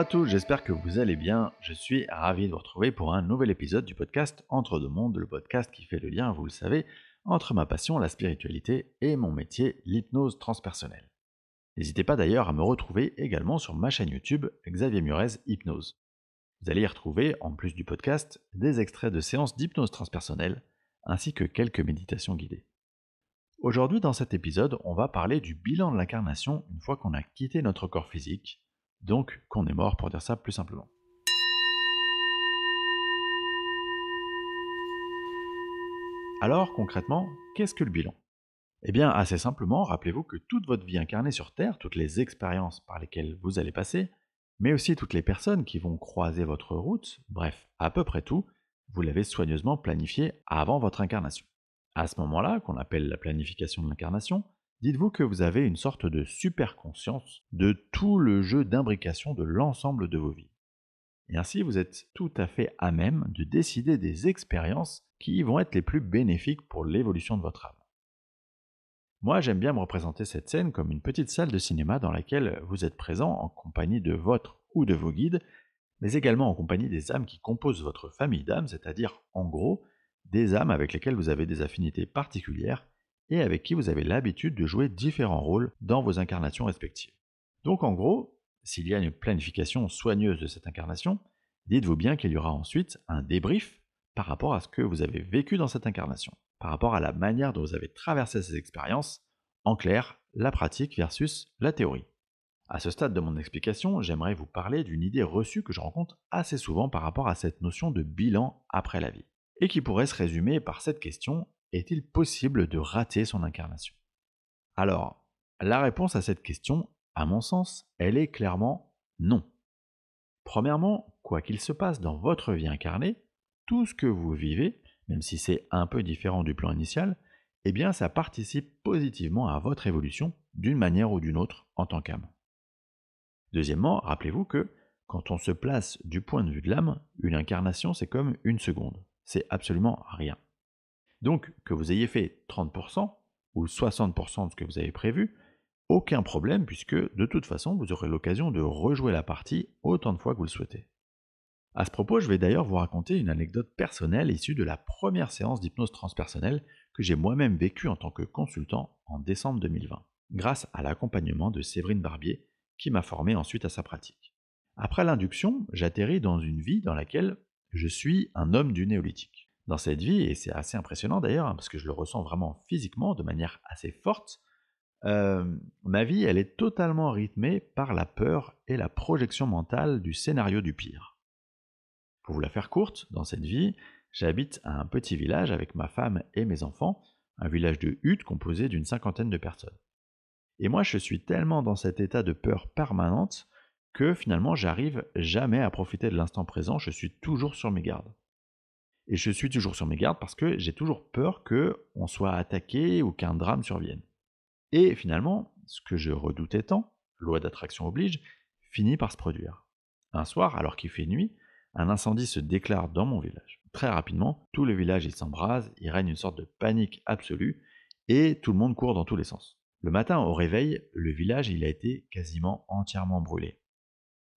À tous, j'espère que vous allez bien. Je suis ravi de vous retrouver pour un nouvel épisode du podcast Entre deux mondes, le podcast qui fait le lien, vous le savez, entre ma passion, la spiritualité, et mon métier, l'hypnose transpersonnelle. N'hésitez pas d'ailleurs à me retrouver également sur ma chaîne YouTube Xavier Murez Hypnose. Vous allez y retrouver, en plus du podcast, des extraits de séances d'hypnose transpersonnelle, ainsi que quelques méditations guidées. Aujourd'hui, dans cet épisode, on va parler du bilan de l'incarnation une fois qu'on a quitté notre corps physique, donc qu'on est mort pour dire ça plus simplement. Alors concrètement, qu'est-ce que le bilan? Eh bien assez simplement, rappelez-vous que toute votre vie incarnée sur Terre, toutes les expériences par lesquelles vous allez passer, mais aussi toutes les personnes qui vont croiser votre route, bref, à peu près tout, vous l'avez soigneusement planifié avant votre incarnation. À ce moment-là, qu'on appelle la planification de l'incarnation, dites-vous que vous avez une sorte de super conscience de tout le jeu d'imbrication de l'ensemble de vos vies. Et ainsi, vous êtes tout à fait à même de décider des expériences qui vont être les plus bénéfiques pour l'évolution de votre âme. Moi, j'aime bien me représenter cette scène comme une petite salle de cinéma dans laquelle vous êtes présent en compagnie de votre ou de vos guides, mais également en compagnie des âmes qui composent votre famille d'âmes, c'est-à-dire, en gros, des âmes avec lesquelles vous avez des affinités particulières et avec qui vous avez l'habitude de jouer différents rôles dans vos incarnations respectives. Donc en gros, s'il y a une planification soigneuse de cette incarnation, dites-vous bien qu'il y aura ensuite un débrief par rapport à ce que vous avez vécu dans cette incarnation, par rapport à la manière dont vous avez traversé ces expériences, en clair, la pratique versus la théorie. À ce stade de mon explication, j'aimerais vous parler d'une idée reçue que je rencontre assez souvent par rapport à cette notion de bilan après la vie, et qui pourrait se résumer par cette question est-il possible de rater son incarnation? Alors, la réponse à cette question, à mon sens, elle est clairement non. Premièrement, quoi qu'il se passe dans votre vie incarnée, tout ce que vous vivez, même si c'est un peu différent du plan initial, eh bien ça participe positivement à votre évolution d'une manière ou d'une autre en tant qu'âme. Deuxièmement, rappelez-vous que quand on se place du point de vue de l'âme, une incarnation c'est comme une seconde. C'est absolument rien. Donc, que vous ayez fait 30% ou 60% de ce que vous avez prévu, aucun problème puisque de toute façon vous aurez l'occasion de rejouer la partie autant de fois que vous le souhaitez. À ce propos, je vais d'ailleurs vous raconter une anecdote personnelle issue de la première séance d'hypnose transpersonnelle que j'ai moi-même vécue en tant que consultant en décembre 2020, grâce à l'accompagnement de Séverine Barbier qui m'a formé ensuite à sa pratique. Après l'induction, j'atterris dans une vie dans laquelle je suis un homme du néolithique dans cette vie, et c'est assez impressionnant d'ailleurs, hein, parce que je le ressens vraiment physiquement, de manière assez forte, ma vie, elle est totalement rythmée par la peur et la projection mentale du scénario du pire. Pour vous la faire courte, dans cette vie, j'habite à un petit village avec ma femme et mes enfants, un village de huttes composé d'une cinquantaine de personnes. Et moi, je suis tellement dans cet état de peur permanente que finalement, j'arrive jamais à profiter de l'instant présent, je suis toujours sur mes gardes. Et je suis toujours sur mes gardes parce que j'ai toujours peur qu'on soit attaqué ou qu'un drame survienne. Et finalement, ce que je redoutais tant, loi d'attraction oblige, finit par se produire. Un soir, alors qu'il fait nuit, un incendie se déclare dans mon village. Très rapidement, tout le village s'embrase, il règne une sorte de panique absolue, et tout le monde court dans tous les sens. Le matin, au réveil, le village il a été quasiment entièrement brûlé.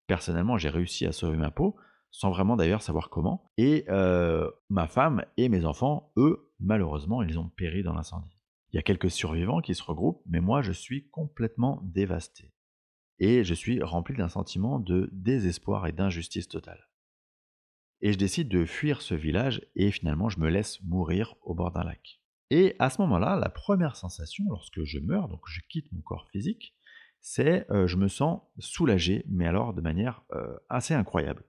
Personnellement, j'ai réussi à sauver ma peau, sans vraiment d'ailleurs savoir comment. Et euh, ma femme et mes enfants, eux, malheureusement, ils ont péri dans l'incendie. Il y a quelques survivants qui se regroupent, mais moi, je suis complètement dévasté. Et je suis rempli d'un sentiment de désespoir et d'injustice totale. Et je décide de fuir ce village et finalement je me laisse mourir au bord d'un lac. Et à ce moment-là, la première sensation lorsque je meurs, donc je quitte mon corps physique, c'est euh, je me sens soulagé, mais alors de manière euh, assez incroyable.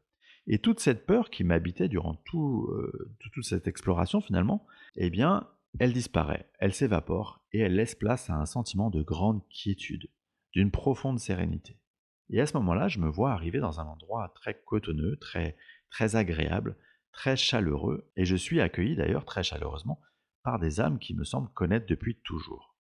Et toute cette peur qui m'habitait durant euh, toute cette exploration finalement, eh bien, elle disparaît, elle s'évapore et elle laisse place à un sentiment de grande quiétude, d'une profonde sérénité. Et à ce moment-là, je me vois arriver dans un endroit très cotonneux, très, très agréable, très chaleureux, et je suis accueilli d'ailleurs très chaleureusement par des âmes qui me semblent connaître depuis toujours.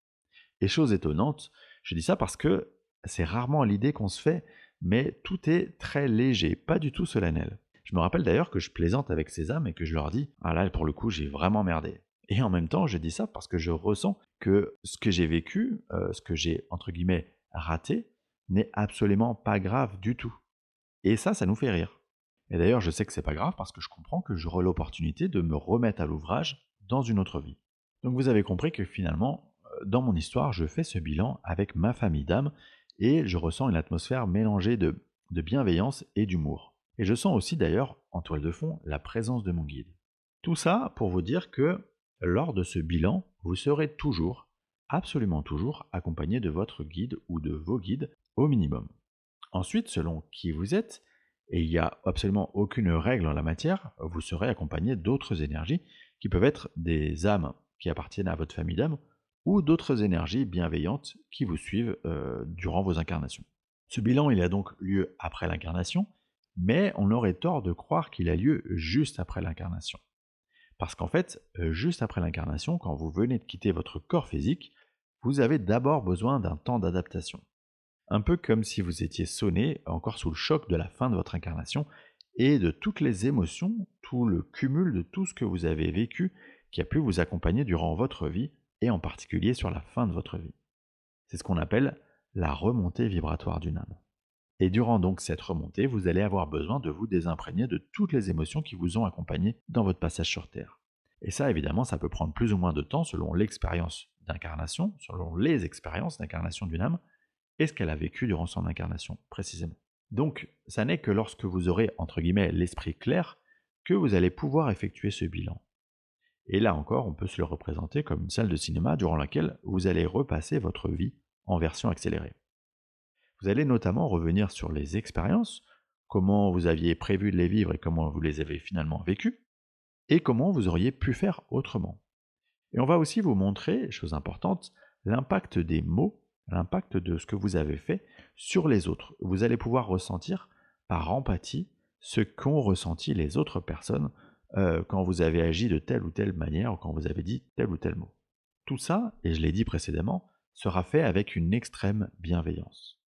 Et chose étonnante, je dis ça parce que c'est rarement l'idée qu'on se fait mais tout est très léger, pas du tout solennel. Je me rappelle d'ailleurs que je plaisante avec ces âmes et que je leur dis Ah là, pour le coup, j'ai vraiment merdé. Et en même temps, je dis ça parce que je ressens que ce que j'ai vécu, euh, ce que j'ai entre guillemets raté, n'est absolument pas grave du tout. Et ça, ça nous fait rire. Et d'ailleurs, je sais que c'est pas grave parce que je comprends que j'aurai l'opportunité de me remettre à l'ouvrage dans une autre vie. Donc vous avez compris que finalement, euh, dans mon histoire, je fais ce bilan avec ma famille d'âmes et je ressens une atmosphère mélangée de, de bienveillance et d'humour. Et je sens aussi d'ailleurs, en toile de fond, la présence de mon guide. Tout ça pour vous dire que lors de ce bilan, vous serez toujours, absolument toujours, accompagné de votre guide ou de vos guides au minimum. Ensuite, selon qui vous êtes, et il n'y a absolument aucune règle en la matière, vous serez accompagné d'autres énergies qui peuvent être des âmes qui appartiennent à votre famille d'âmes ou d'autres énergies bienveillantes qui vous suivent euh, durant vos incarnations. Ce bilan, il a donc lieu après l'incarnation, mais on aurait tort de croire qu'il a lieu juste après l'incarnation. Parce qu'en fait, euh, juste après l'incarnation, quand vous venez de quitter votre corps physique, vous avez d'abord besoin d'un temps d'adaptation. Un peu comme si vous étiez sonné, encore sous le choc de la fin de votre incarnation, et de toutes les émotions, tout le cumul de tout ce que vous avez vécu qui a pu vous accompagner durant votre vie, en particulier sur la fin de votre vie. C'est ce qu'on appelle la remontée vibratoire d'une âme. Et durant donc cette remontée, vous allez avoir besoin de vous désimprégner de toutes les émotions qui vous ont accompagné dans votre passage sur Terre. Et ça, évidemment, ça peut prendre plus ou moins de temps selon l'expérience d'incarnation, selon les expériences d'incarnation d'une âme, et ce qu'elle a vécu durant son incarnation, précisément. Donc, ça n'est que lorsque vous aurez, entre guillemets, l'esprit clair, que vous allez pouvoir effectuer ce bilan. Et là encore, on peut se le représenter comme une salle de cinéma durant laquelle vous allez repasser votre vie en version accélérée. Vous allez notamment revenir sur les expériences, comment vous aviez prévu de les vivre et comment vous les avez finalement vécues, et comment vous auriez pu faire autrement. Et on va aussi vous montrer, chose importante, l'impact des mots, l'impact de ce que vous avez fait sur les autres. Vous allez pouvoir ressentir par empathie ce qu'ont ressenti les autres personnes euh, quand vous avez agi de telle ou telle manière ou quand vous avez dit tel ou tel mot. Tout ça, et je l'ai dit précédemment, sera fait avec une extrême bienveillance.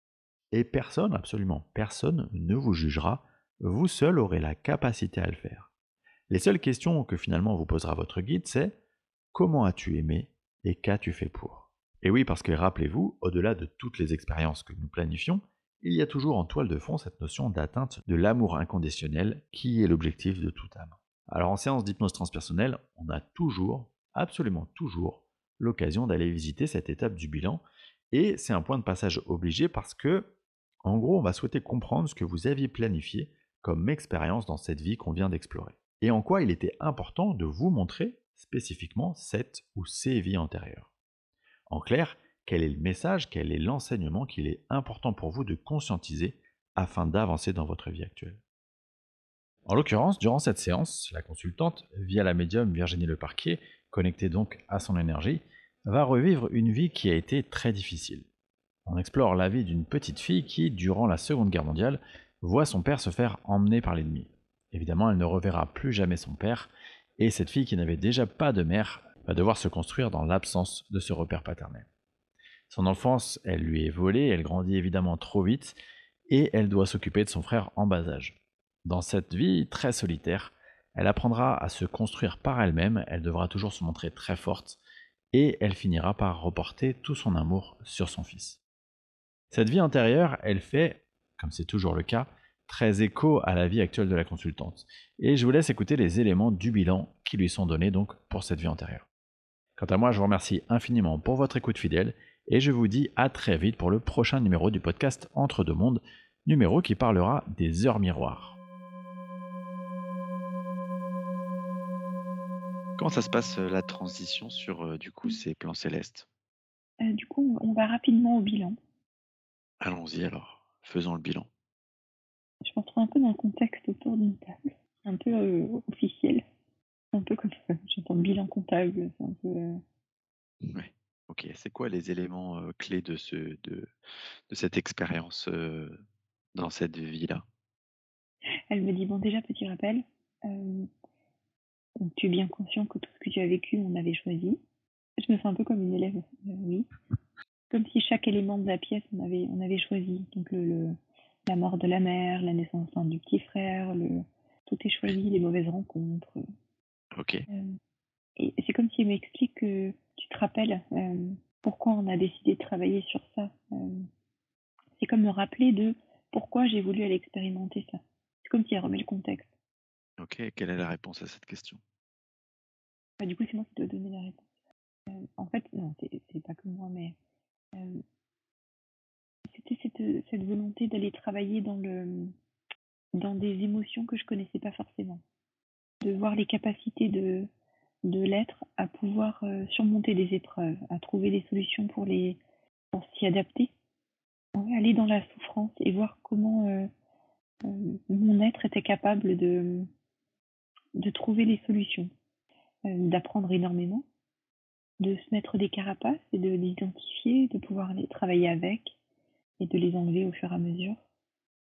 Et personne, absolument personne, ne vous jugera, vous seul aurez la capacité à le faire. Les seules questions que finalement vous posera votre guide, c'est comment as-tu aimé et qu'as-tu fait pour? Et oui, parce que rappelez-vous, au-delà de toutes les expériences que nous planifions, il y a toujours en toile de fond cette notion d'atteinte de l'amour inconditionnel qui est l'objectif de toute âme. Alors en séance d'hypnose transpersonnelle, on a toujours, absolument toujours, l'occasion d'aller visiter cette étape du bilan, et c'est un point de passage obligé parce que en gros, on va souhaiter comprendre ce que vous aviez planifié comme expérience dans cette vie qu'on vient d'explorer. Et en quoi il était important de vous montrer spécifiquement cette ou ces vies antérieures. En clair, quel est le message, quel est l'enseignement qu'il est important pour vous de conscientiser afin d'avancer dans votre vie actuelle? En l'occurrence, durant cette séance, la consultante, via la médium Virginie Leparquet, connectée donc à son énergie, va revivre une vie qui a été très difficile. On explore la vie d'une petite fille qui, durant la Seconde Guerre mondiale, voit son père se faire emmener par l'ennemi. Évidemment, elle ne reverra plus jamais son père, et cette fille qui n'avait déjà pas de mère va devoir se construire dans l'absence de ce repère paternel. Son enfance, elle lui est volée, elle grandit évidemment trop vite, et elle doit s'occuper de son frère en bas âge. Dans cette vie très solitaire, elle apprendra à se construire par elle-même, elle devra toujours se montrer très forte, et elle finira par reporter tout son amour sur son fils. Cette vie antérieure, elle fait, comme c'est toujours le cas, très écho à la vie actuelle de la consultante. Et je vous laisse écouter les éléments du bilan qui lui sont donnés donc pour cette vie antérieure. Quant à moi, je vous remercie infiniment pour votre écoute fidèle et je vous dis à très vite pour le prochain numéro du podcast Entre deux mondes, numéro qui parlera des heures miroirs. Comment ça se passe la transition sur du coup ces plans célestes? Euh, Du coup, on va rapidement au bilan. Allons-y alors, faisons le bilan. Je me retrouve un peu dans le contexte autour d'une table, un peu euh, officiel, un peu comme ça. J'entends bilan comptable, c'est un peu. Euh, ouais. Ok, c'est quoi les éléments clés de, ce, de, de cette expérience dans cette vie-là? Elle me dit bon, déjà, petit rappel, tu es bien conscient que tout ce que tu as vécu, on avait choisi. Je me sens un peu comme une élève, oui comme si chaque élément de la pièce, on avait, on avait choisi. Donc le, la mort de la mère, la naissance du petit frère, le, tout est choisi, les mauvaises rencontres. Ok. Euh, et c'est comme s'il m'explique que tu te rappelles euh, pourquoi on a décidé de travailler sur ça. Euh, c'est comme me rappeler de pourquoi j'ai voulu aller expérimenter ça. C'est comme si elle remet le contexte. Ok, quelle est la réponse à cette question? Bah, du coup, c'est moi qui dois donner la réponse. Euh, en fait, non, c'est pas que moi, mais euh, c'était cette, cette volonté d'aller travailler dans le dans des émotions que je connaissais pas forcément, de voir les capacités de de l'être à pouvoir euh, surmonter des épreuves, à trouver des solutions pour les pour s'y adapter, aller dans la souffrance et voir comment mon être était capable de de trouver les solutions, euh, d'apprendre énormément, de se mettre des carapaces et de les identifier, de pouvoir les travailler avec et de les enlever au fur et à mesure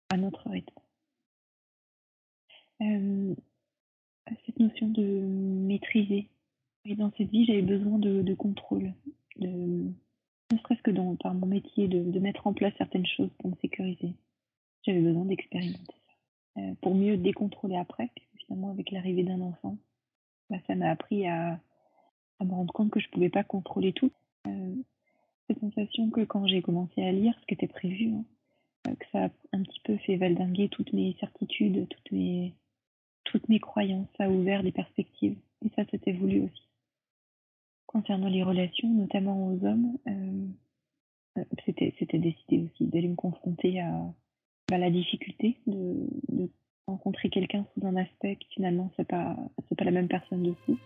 à notre rythme. Euh, cette notion de maîtriser. Et dans cette vie, j'avais besoin de, contrôle, de, ne serait-ce que dans, par mon métier, de, mettre en place certaines choses pour me sécuriser. J'avais besoin d'expérimenter ça. Euh, pour mieux décontrôler après, finalement, avec l'arrivée d'un enfant, bah, ça m'a appris à, à me rendre compte que je pouvais pas contrôler tout. Euh, cette sensation que quand j'ai commencé à lire ce qui était prévu, hein, euh, que ça a un petit peu fait valdinguer toutes mes certitudes, toutes mes, toutes mes croyances, ça a ouvert des perspectives. Et ça, c'était voulu aussi. Concernant les relations, notamment aux hommes, euh, euh, c'était, c'était décidé aussi d'aller me confronter à bah, la difficulté de, de rencontrer quelqu'un sous un aspect qui finalement c'est pas, c'est pas la même personne dessous.